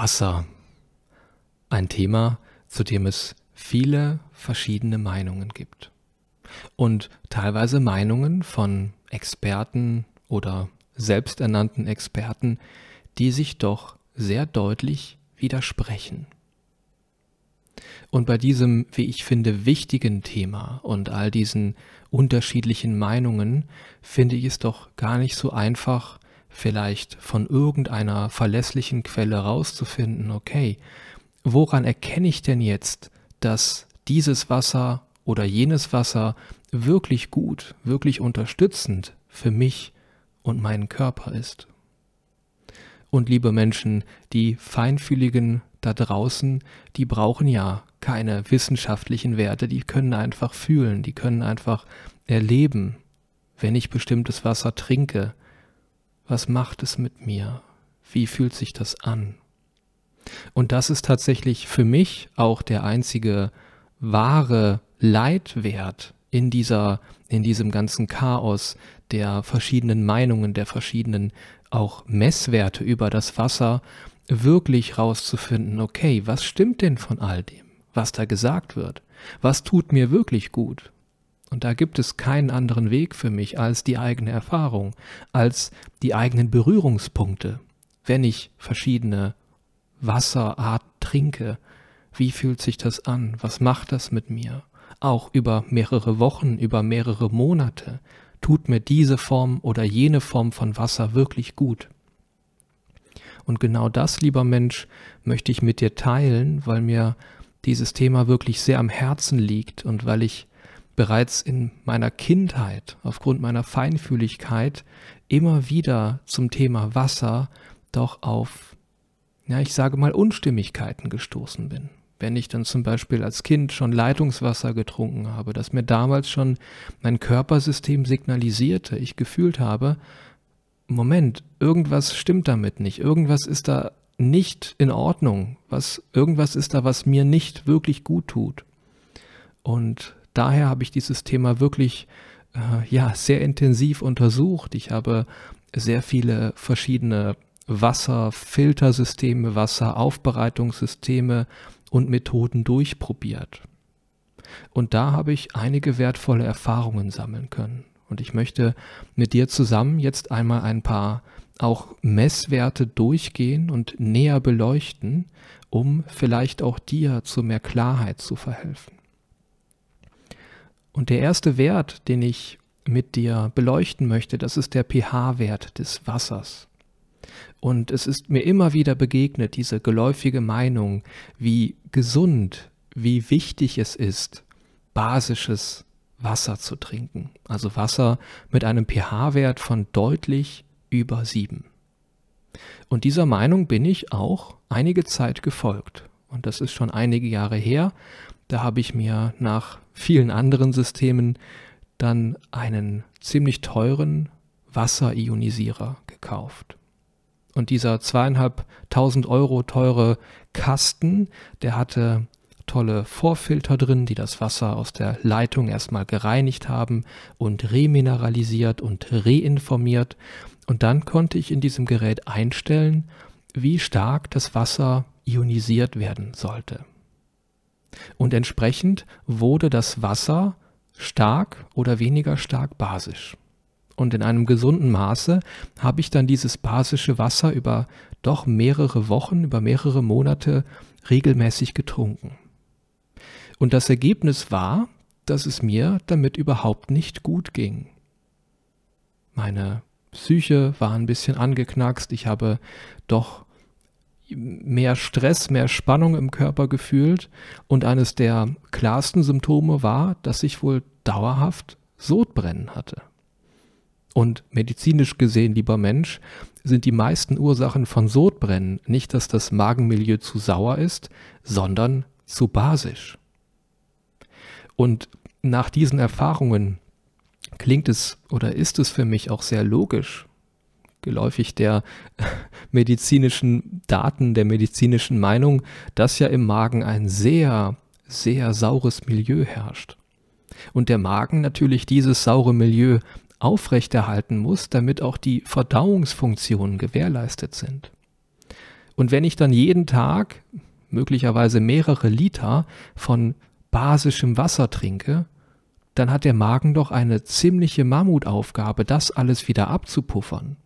Wasser. Ein Thema, zu dem es viele verschiedene Meinungen gibt. Und teilweise Meinungen von Experten oder selbsternannten Experten, die sich doch sehr deutlich widersprechen. Und bei diesem, wie ich finde, wichtigen Thema und all diesen unterschiedlichen Meinungen finde ich es doch gar nicht so einfach, vielleicht von irgendeiner verlässlichen Quelle rauszufinden, okay, woran erkenne ich denn jetzt, dass dieses Wasser oder jenes Wasser wirklich gut, wirklich unterstützend für mich und meinen Körper ist? Und liebe Menschen, die feinfühligen da draußen, die brauchen ja keine wissenschaftlichen Werte, die können einfach fühlen, die können einfach erleben, wenn ich bestimmtes Wasser trinke, was macht es mit mir? Wie fühlt sich das an? Und das ist tatsächlich für mich auch der einzige wahre Leitwert in dieser, in diesem ganzen Chaos der verschiedenen Meinungen, der verschiedenen auch Messwerte über das Wasser, wirklich rauszufinden, okay, was stimmt denn von all dem, was da gesagt wird? Was tut mir wirklich gut? Und da gibt es keinen anderen Weg für mich als die eigene Erfahrung, als die eigenen Berührungspunkte. Wenn ich verschiedene Wasserarten trinke, wie fühlt sich das an? Was macht das mit mir? Auch über mehrere Wochen, über mehrere Monate tut mir diese Form oder jene Form von Wasser wirklich gut. Und genau das, lieber Mensch, möchte ich mit dir teilen, weil mir dieses Thema wirklich sehr am Herzen liegt und weil ich bereits in meiner Kindheit aufgrund meiner Feinfühligkeit immer wieder zum Thema Wasser doch auf, ja, ich sage mal, Unstimmigkeiten gestoßen bin. Wenn ich dann zum Beispiel als Kind schon Leitungswasser getrunken habe, dass mir damals schon mein Körpersystem signalisierte, ich gefühlt habe, Moment, irgendwas stimmt damit nicht, irgendwas ist da nicht in Ordnung, was, irgendwas ist da, was mir nicht wirklich gut tut. Und daher habe ich dieses Thema wirklich äh, ja, sehr intensiv untersucht. Ich habe sehr viele verschiedene Wasserfiltersysteme, Wasseraufbereitungssysteme und Methoden durchprobiert. Und da habe ich einige wertvolle Erfahrungen sammeln können. Und ich möchte mit dir zusammen jetzt einmal ein paar auch Messwerte durchgehen und näher beleuchten, um vielleicht auch dir zu mehr Klarheit zu verhelfen. Und der erste Wert, den ich mit dir beleuchten möchte, das ist der pH-Wert des Wassers. Und es ist mir immer wieder begegnet, diese geläufige Meinung, wie gesund, wie wichtig es ist, basisches Wasser zu trinken. Also Wasser mit einem pH-Wert von deutlich über 7. Und dieser Meinung bin ich auch einige Zeit gefolgt. Und das ist schon einige Jahre her. Da habe ich mir nach vielen anderen Systemen dann einen ziemlich teuren Wasserionisierer gekauft. Und dieser zweieinhalbtausend Euro teure Kasten, der hatte tolle Vorfilter drin, die das Wasser aus der Leitung erstmal gereinigt haben und remineralisiert und reinformiert. Und dann konnte ich in diesem Gerät einstellen, wie stark das Wasser ionisiert werden sollte. Und entsprechend wurde das Wasser stark oder weniger stark basisch. Und in einem gesunden Maße habe ich dann dieses basische Wasser über doch mehrere Wochen, über mehrere Monate regelmäßig getrunken. Und das Ergebnis war, dass es mir damit überhaupt nicht gut ging. Meine Psyche war ein bisschen angeknackst, ich habe doch mehr Stress, mehr Spannung im Körper gefühlt und eines der klarsten Symptome war, dass ich wohl dauerhaft Sodbrennen hatte. Und medizinisch gesehen, lieber Mensch, sind die meisten Ursachen von Sodbrennen nicht, dass das Magenmilieu zu sauer ist, sondern zu basisch. Und nach diesen Erfahrungen klingt es oder ist es für mich auch sehr logisch, geläufig der medizinischen Daten, der medizinischen Meinung, dass ja im Magen ein sehr, sehr saures Milieu herrscht. Und der Magen natürlich dieses saure Milieu aufrechterhalten muss, damit auch die Verdauungsfunktionen gewährleistet sind. Und wenn ich dann jeden Tag möglicherweise mehrere Liter von basischem Wasser trinke, dann hat der Magen doch eine ziemliche Mammutaufgabe, das alles wieder abzupuffern,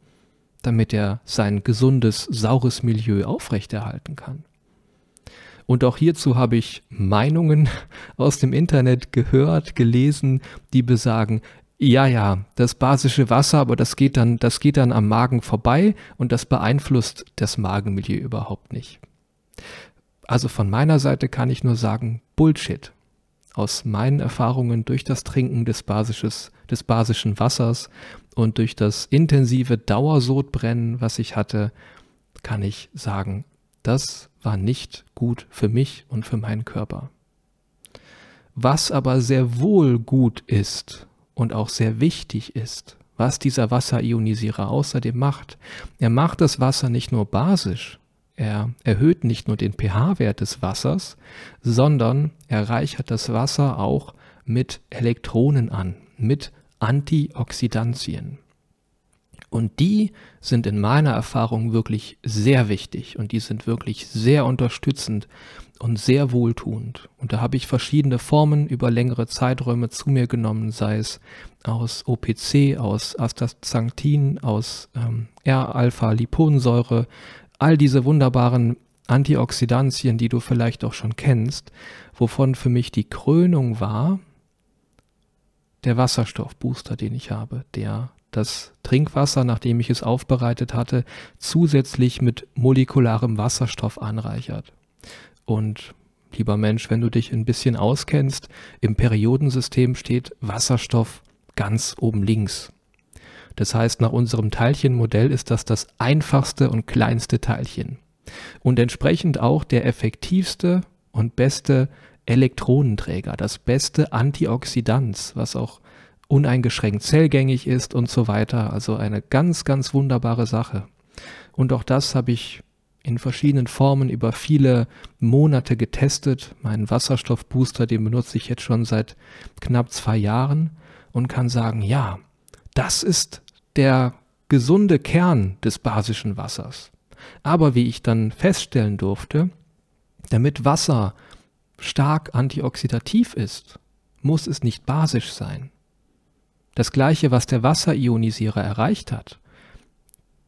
damit er sein gesundes, saures Milieu aufrechterhalten kann. Und auch hierzu habe ich Meinungen aus dem Internet gehört, gelesen, die besagen, ja, ja, das basische Wasser, aber das geht dann, das geht dann am Magen vorbei und das beeinflusst das Magenmilieu überhaupt nicht. Also von meiner Seite kann ich nur sagen, Bullshit. Aus meinen Erfahrungen durch das Trinken des, basisches, des basischen Wassers und durch das intensive Dauersodbrennen, was ich hatte, kann ich sagen, das war nicht gut für mich und für meinen Körper. Was aber sehr wohl gut ist und auch sehr wichtig ist, was dieser Wasserionisierer außerdem macht. Er macht das Wasser nicht nur basisch, er erhöht nicht nur den pH-Wert des Wassers, sondern er reichert das Wasser auch mit Elektronen an, mit Antioxidantien. Und die sind in meiner Erfahrung wirklich sehr wichtig und die sind wirklich sehr unterstützend und sehr wohltuend. Und da habe ich verschiedene Formen über längere Zeiträume zu mir genommen, sei es aus OPC, aus Astaxanthin, aus ähm, R-Alpha-Liponsäure, all diese wunderbaren Antioxidantien, die du vielleicht auch schon kennst, wovon für mich die Krönung war, der Wasserstoffbooster, den ich habe, der das Trinkwasser, nachdem ich es aufbereitet hatte, zusätzlich mit molekularem Wasserstoff anreichert. Und lieber Mensch, wenn du dich ein bisschen auskennst, im Periodensystem steht Wasserstoff ganz oben links. Das heißt, nach unserem Teilchenmodell ist das das einfachste und kleinste Teilchen. Und entsprechend auch der effektivste und beste Elektronenträger, das beste Antioxidant, was auch uneingeschränkt zellgängig ist und so weiter. Also eine ganz, ganz wunderbare Sache. Und auch das habe ich in verschiedenen Formen über viele Monate getestet. Meinen Wasserstoffbooster, den benutze ich jetzt schon seit knapp zwei Jahren und kann sagen, ja, das ist der gesunde Kern des basischen Wassers. Aber wie ich dann feststellen durfte, damit Wasser stark antioxidativ ist, muss es nicht basisch sein. Das gleiche, was der Wasserionisierer erreicht hat,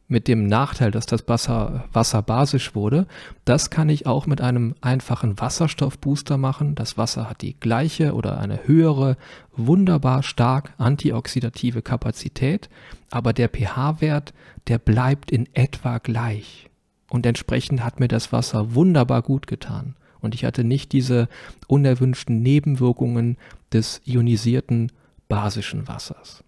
mit dem Nachteil, dass das Wasser, Wasser basisch wurde, das kann ich auch mit einem einfachen Wasserstoffbooster machen. Das Wasser hat die gleiche oder eine höhere, wunderbar stark antioxidative Kapazität, aber der pH-Wert, der bleibt in etwa gleich. Und entsprechend hat mir das Wasser wunderbar gut getan. Und ich hatte nicht diese unerwünschten Nebenwirkungen des ionisierten basischen Wassers.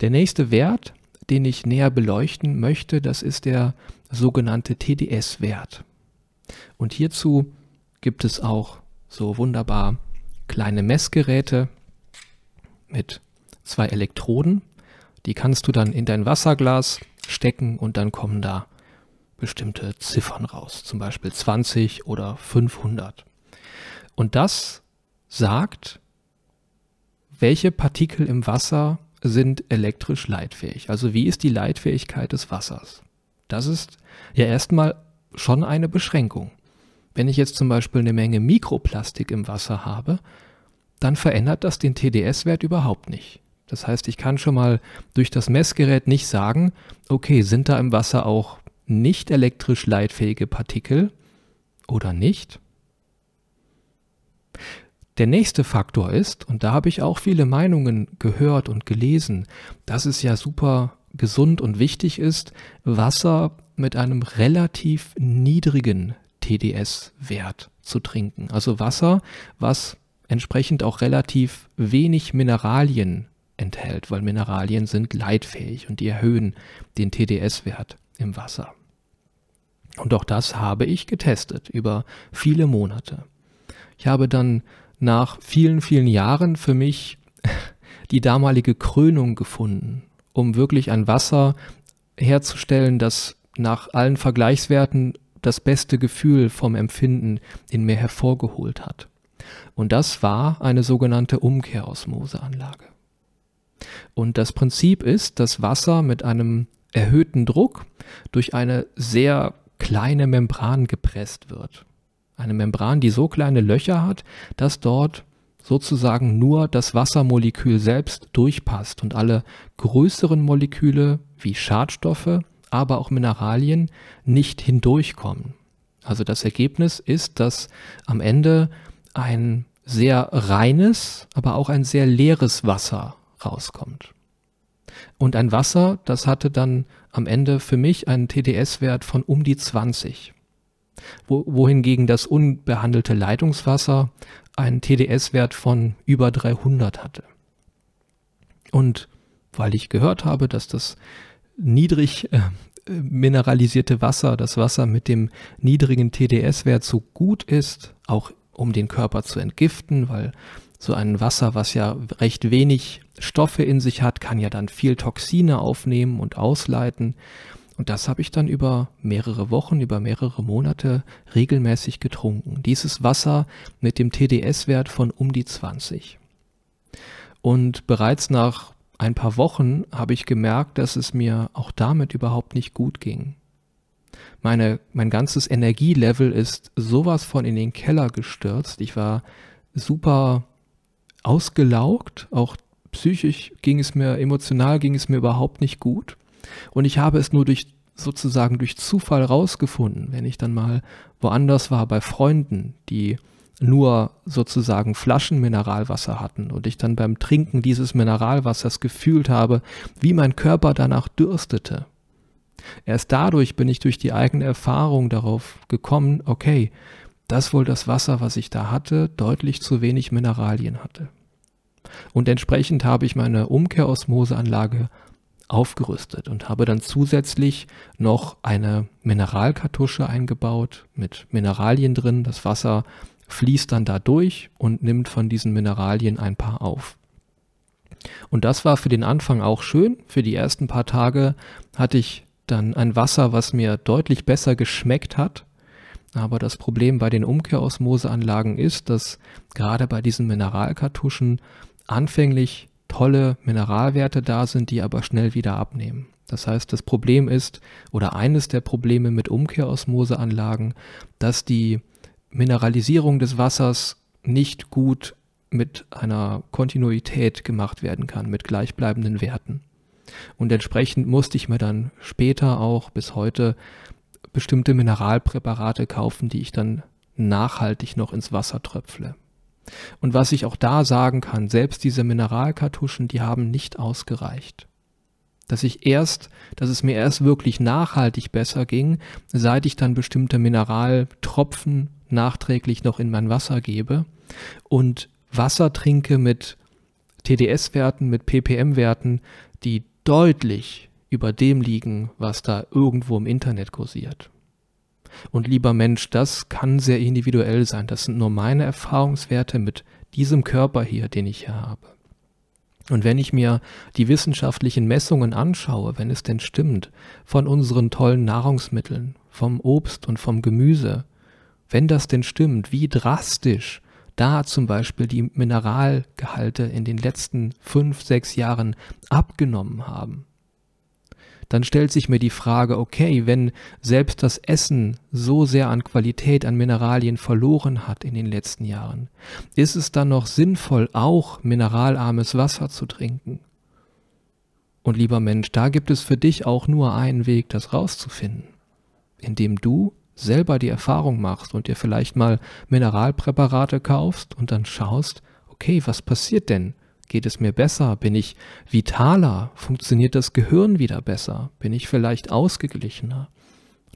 Der nächste Wert, den ich näher beleuchten möchte, das ist der sogenannte TDS-Wert. Und hierzu gibt es auch so wunderbar kleine Messgeräte mit zwei Elektroden. Die kannst du dann in dein Wasserglas stecken und dann kommen da bestimmte Ziffern raus, zum Beispiel 20 oder 500. Und das sagt, welche Partikel im Wasser sind elektrisch leitfähig? Also wie ist die Leitfähigkeit des Wassers? Das ist ja erstmal schon eine Beschränkung. Wenn ich jetzt zum Beispiel eine Menge Mikroplastik im Wasser habe, dann verändert das den TDS-Wert überhaupt nicht. Das heißt, ich kann schon mal durch das Messgerät nicht sagen, okay, sind da im Wasser auch nicht elektrisch leitfähige Partikel oder nicht? Der nächste Faktor ist, und da habe ich auch viele Meinungen gehört und gelesen, dass es ja super gesund und wichtig ist, Wasser mit einem relativ niedrigen TDS-Wert zu trinken. Also Wasser, was entsprechend auch relativ wenig Mineralien enthält, weil Mineralien sind leitfähig und die erhöhen den TDS-Wert im Wasser. Und auch das habe ich getestet über viele Monate. Ich habe dann nach vielen, vielen Jahren für mich die damalige Krönung gefunden, um wirklich ein Wasser herzustellen, das nach allen Vergleichswerten das beste Gefühl vom Empfinden in mir hervorgeholt hat. Und das war eine sogenannte Umkehrosmoseanlage. Und das Prinzip ist, dass Wasser mit einem erhöhten Druck durch eine sehr kleine Membran gepresst wird. Eine Membran, die so kleine Löcher hat, dass dort sozusagen nur das Wassermolekül selbst durchpasst und alle größeren Moleküle wie Schadstoffe, aber auch Mineralien nicht hindurchkommen. Also das Ergebnis ist, dass am Ende ein sehr reines, aber auch ein sehr leeres Wasser rauskommt. Und ein Wasser, das hatte dann am Ende für mich einen TDS-Wert von um die 20. Wo, wohingegen das unbehandelte Leitungswasser einen TDS-Wert von über 300 hatte. Und weil ich gehört habe, dass das niedrig äh, mineralisierte Wasser, das Wasser mit dem niedrigen TDS-Wert so gut ist, auch um den Körper zu entgiften, weil so ein Wasser, was ja recht wenig Stoffe in sich hat, kann ja dann viel Toxine aufnehmen und ausleiten. Und das habe ich dann über mehrere Wochen, über mehrere Monate regelmäßig getrunken. Dieses Wasser mit dem TDS-Wert von um die 20. Und bereits nach ein paar Wochen habe ich gemerkt, dass es mir auch damit überhaupt nicht gut ging. Meine, mein ganzes Energielevel ist sowas von in den Keller gestürzt. Ich war super ausgelaugt, auch psychisch ging es mir, emotional ging es mir überhaupt nicht gut. Und ich habe es nur durch sozusagen durch Zufall rausgefunden, wenn ich dann mal woanders war bei Freunden, die nur sozusagen Flaschen Mineralwasser hatten und ich dann beim Trinken dieses Mineralwassers gefühlt habe, wie mein Körper danach dürstete. Erst dadurch bin ich durch die eigene Erfahrung darauf gekommen, okay, das wohl das Wasser, was ich da hatte, deutlich zu wenig Mineralien hatte. Und entsprechend habe ich meine Umkehrosmoseanlage aufgerüstet und habe dann zusätzlich noch eine Mineralkartusche eingebaut mit Mineralien drin. Das Wasser fließt dann da durch und nimmt von diesen Mineralien ein paar auf. Und das war für den Anfang auch schön. Für die ersten paar Tage hatte ich dann ein Wasser, was mir deutlich besser geschmeckt hat. Aber das Problem bei den Umkehrosmoseanlagen ist, dass gerade bei diesen Mineralkartuschen anfänglich tolle Mineralwerte da sind, die aber schnell wieder abnehmen. Das heißt, das Problem ist, oder eines der Probleme mit Umkehrosmoseanlagen, dass die Mineralisierung des Wassers nicht gut mit einer Kontinuität gemacht werden kann, mit gleichbleibenden Werten. Und entsprechend musste ich mir dann später auch bis heute bestimmte Mineralpräparate kaufen, die ich dann nachhaltig noch ins Wasser tröpfle. Und was ich auch da sagen kann, selbst diese Mineralkartuschen, die haben nicht ausgereicht. Dass ich erst, dass es mir erst wirklich nachhaltig besser ging, seit ich dann bestimmte Mineraltropfen nachträglich noch in mein Wasser gebe und Wasser trinke mit TDS-Werten, mit ppm-Werten, die deutlich über dem liegen, was da irgendwo im Internet kursiert. Und lieber Mensch, das kann sehr individuell sein. Das sind nur meine Erfahrungswerte mit diesem Körper hier, den ich hier habe. Und wenn ich mir die wissenschaftlichen Messungen anschaue, wenn es denn stimmt, von unseren tollen Nahrungsmitteln, vom Obst und vom Gemüse, wenn das denn stimmt, wie drastisch da zum Beispiel die Mineralgehalte in den letzten fünf, sechs Jahren abgenommen haben, dann stellt sich mir die Frage, okay, wenn selbst das Essen so sehr an Qualität, an Mineralien verloren hat in den letzten Jahren, ist es dann noch sinnvoll, auch mineralarmes Wasser zu trinken? Und lieber Mensch, da gibt es für dich auch nur einen Weg, das rauszufinden, indem du selber die Erfahrung machst und dir vielleicht mal Mineralpräparate kaufst und dann schaust, okay, was passiert denn? Geht es mir besser? Bin ich vitaler? Funktioniert das Gehirn wieder besser? Bin ich vielleicht ausgeglichener?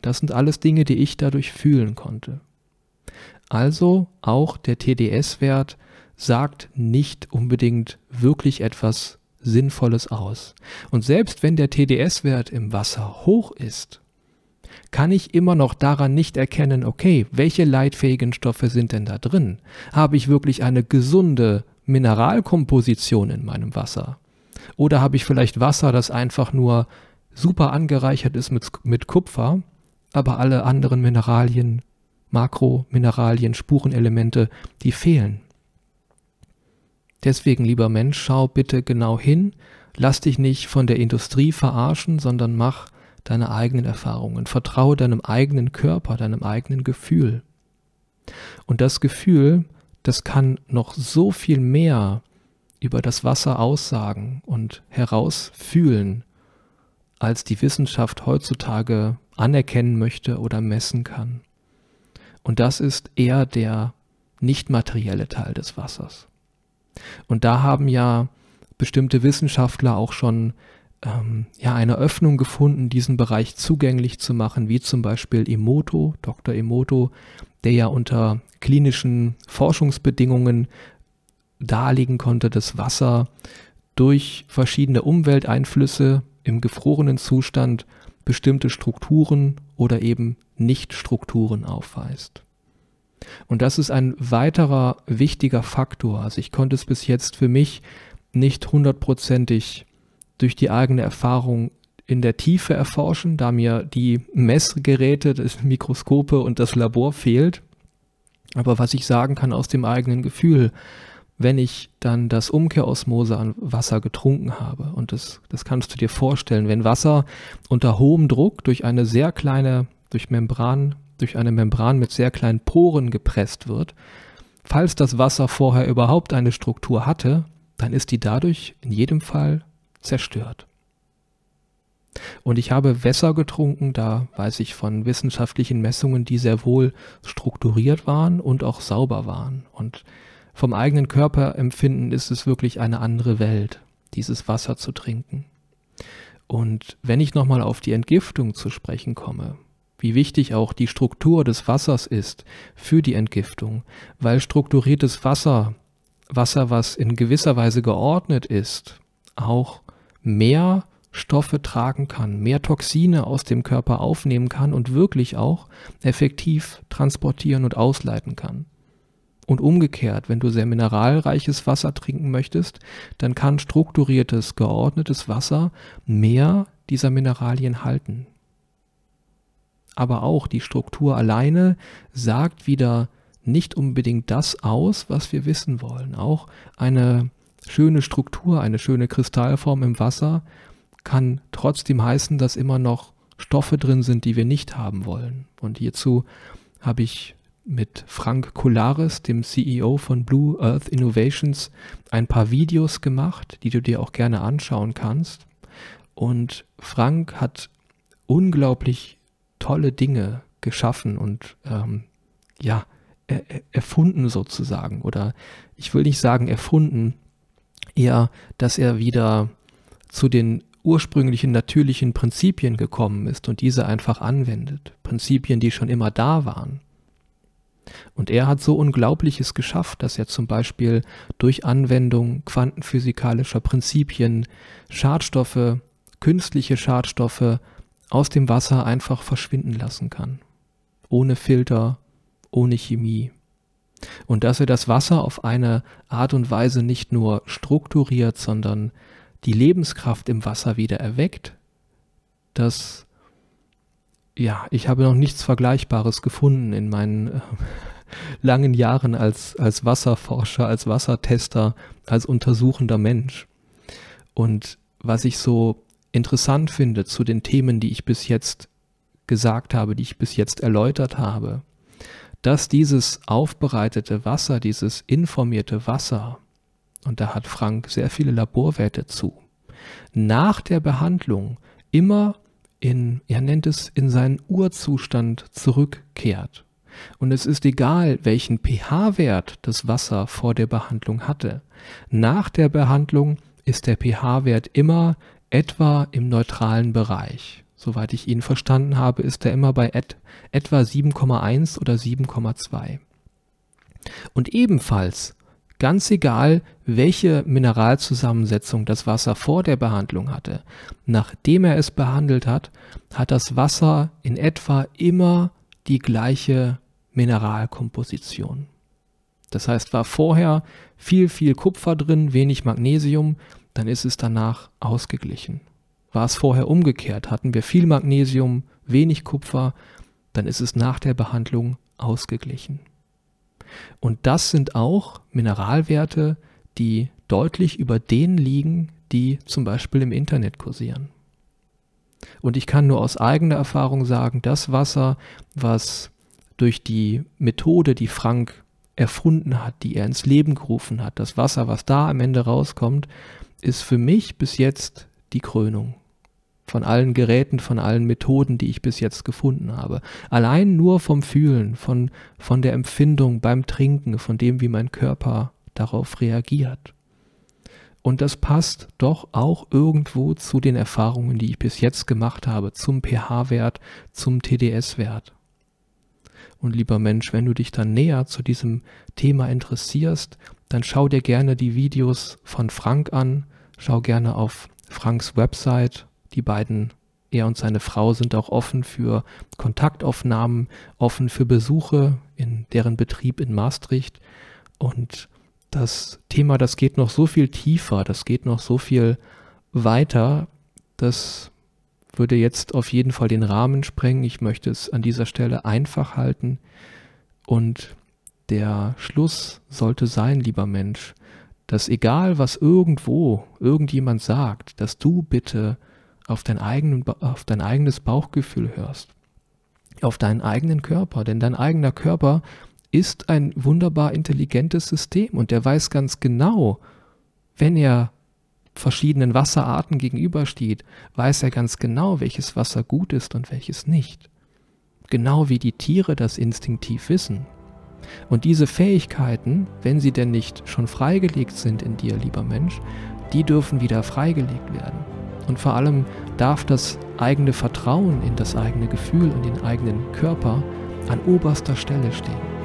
Das sind alles Dinge, die ich dadurch fühlen konnte. Also auch der TDS-Wert sagt nicht unbedingt wirklich etwas Sinnvolles aus. Und selbst wenn der TDS-Wert im Wasser hoch ist, kann ich immer noch daran nicht erkennen, okay, welche leitfähigen Stoffe sind denn da drin? Habe ich wirklich eine gesunde Mineralkomposition in meinem Wasser? Oder habe ich vielleicht Wasser, das einfach nur super angereichert ist mit, mit Kupfer, aber alle anderen Mineralien, Makromineralien, Spurenelemente, die fehlen? Deswegen, lieber Mensch, schau bitte genau hin, lass dich nicht von der Industrie verarschen, sondern mach deine eigenen Erfahrungen, vertraue deinem eigenen Körper, deinem eigenen Gefühl. Und das Gefühl, das kann noch so viel mehr über das Wasser aussagen und herausfühlen, als die Wissenschaft heutzutage anerkennen möchte oder messen kann. Und das ist eher der nicht materielle Teil des Wassers. Und da haben ja bestimmte Wissenschaftler auch schon ähm, ja eine Öffnung gefunden, diesen Bereich zugänglich zu machen, wie zum Beispiel Emoto, Dr. Emoto, der ja unter klinischen Forschungsbedingungen darlegen konnte, dass Wasser durch verschiedene Umwelteinflüsse im gefrorenen Zustand bestimmte Strukturen oder eben Nichtstrukturen aufweist. Und das ist ein weiterer wichtiger Faktor. Also ich konnte es bis jetzt für mich nicht hundertprozentig durch die eigene Erfahrung in der Tiefe erforschen, da mir die Messgeräte, das Mikroskope und das Labor fehlt. Aber was ich sagen kann aus dem eigenen Gefühl, wenn ich dann das Umkehrosmose an Wasser getrunken habe, und das, das kannst du dir vorstellen, wenn Wasser unter hohem Druck durch eine sehr kleine, durch Membran, durch eine Membran mit sehr kleinen Poren gepresst wird, falls das Wasser vorher überhaupt eine Struktur hatte, dann ist die dadurch in jedem Fall zerstört. Und ich habe Wässer getrunken, da weiß ich von wissenschaftlichen Messungen, die sehr wohl strukturiert waren und auch sauber waren. Und vom eigenen Körperempfinden ist es wirklich eine andere Welt, dieses Wasser zu trinken. Und wenn ich nochmal auf die Entgiftung zu sprechen komme, wie wichtig auch die Struktur des Wassers ist für die Entgiftung, weil strukturiertes Wasser, Wasser, was in gewisser Weise geordnet ist, auch mehr Stoffe tragen kann, mehr Toxine aus dem Körper aufnehmen kann und wirklich auch effektiv transportieren und ausleiten kann. Und umgekehrt, wenn du sehr mineralreiches Wasser trinken möchtest, dann kann strukturiertes, geordnetes Wasser mehr dieser Mineralien halten. Aber auch die Struktur alleine sagt wieder nicht unbedingt das aus, was wir wissen wollen. Auch eine schöne Struktur, eine schöne Kristallform im Wasser kann trotzdem heißen, dass immer noch Stoffe drin sind, die wir nicht haben wollen. Und hierzu habe ich mit Frank Kolaris, dem CEO von Blue Earth Innovations, ein paar Videos gemacht, die du dir auch gerne anschauen kannst. Und Frank hat unglaublich tolle Dinge geschaffen und ähm, ja, er, erfunden sozusagen. Oder ich will nicht sagen erfunden, eher, dass er wieder zu den ursprünglichen natürlichen Prinzipien gekommen ist und diese einfach anwendet. Prinzipien, die schon immer da waren. Und er hat so Unglaubliches geschafft, dass er zum Beispiel durch Anwendung quantenphysikalischer Prinzipien Schadstoffe, künstliche Schadstoffe aus dem Wasser einfach verschwinden lassen kann. Ohne Filter, ohne Chemie und dass er das Wasser auf eine Art und Weise nicht nur strukturiert, sondern die Lebenskraft im Wasser wieder erweckt, das, ja, ich habe noch nichts Vergleichbares gefunden in meinen äh, langen Jahren als, als Wasserforscher, als Wassertester, als untersuchender Mensch. Und was ich so interessant finde zu den Themen, die ich bis jetzt gesagt habe, die ich bis jetzt erläutert habe, dass dieses aufbereitete Wasser, dieses informierte Wasser, und da hat Frank sehr viele Laborwerte zu, nach der Behandlung immer in, er nennt es, in seinen Urzustand zurückkehrt. Und es ist egal, welchen pH-Wert das Wasser vor der Behandlung hatte. Nach der Behandlung ist der pH-Wert immer etwa im neutralen Bereich. Soweit ich ihn verstanden habe, ist er immer bei et etwa 7,1 oder 7,2. Und ebenfalls, ganz egal, welche Mineralzusammensetzung das Wasser vor der Behandlung hatte, nachdem er es behandelt hat, hat das Wasser in etwa immer die gleiche Mineralkomposition. Das heißt, war vorher viel, viel Kupfer drin, wenig Magnesium, dann ist es danach ausgeglichen. War es vorher umgekehrt, hatten wir viel Magnesium, wenig Kupfer, dann ist es nach der Behandlung ausgeglichen. Und das sind auch Mineralwerte, die deutlich über denen liegen, die zum Beispiel im Internet kursieren. Und ich kann nur aus eigener Erfahrung sagen, das Wasser, was durch die Methode, die Frank erfunden hat, die er ins Leben gerufen hat, das Wasser, was da am Ende rauskommt, ist für mich bis jetzt die Krönung von allen Geräten, von allen Methoden, die ich bis jetzt gefunden habe. Allein nur vom Fühlen, von, von der Empfindung beim Trinken, von dem, wie mein Körper darauf reagiert. Und das passt doch auch irgendwo zu den Erfahrungen, die ich bis jetzt gemacht habe, zum pH-Wert, zum TDS-Wert. Und lieber Mensch, wenn du dich dann näher zu diesem Thema interessierst, dann schau dir gerne die Videos von Frank an, schau gerne auf Franks Website. Die beiden, er und seine Frau, sind auch offen für Kontaktaufnahmen, offen für Besuche in deren Betrieb in Maastricht. Und das Thema, das geht noch so viel tiefer, das geht noch so viel weiter, das würde jetzt auf jeden Fall den Rahmen sprengen. Ich möchte es an dieser Stelle einfach halten. Und der Schluss sollte sein, lieber Mensch, dass egal was irgendwo irgendjemand sagt, dass du bitte auf dein, eigenen, auf dein eigenes Bauchgefühl hörst, auf deinen eigenen Körper, denn dein eigener Körper ist ein wunderbar intelligentes System und der weiß ganz genau, wenn er verschiedenen Wasserarten gegenübersteht, weiß er ganz genau, welches Wasser gut ist und welches nicht. Genau wie die Tiere das instinktiv wissen. Und diese Fähigkeiten, wenn sie denn nicht schon freigelegt sind in dir, lieber Mensch, die dürfen wieder freigelegt werden. Und vor allem darf das eigene Vertrauen in das eigene Gefühl und den eigenen Körper an oberster Stelle stehen.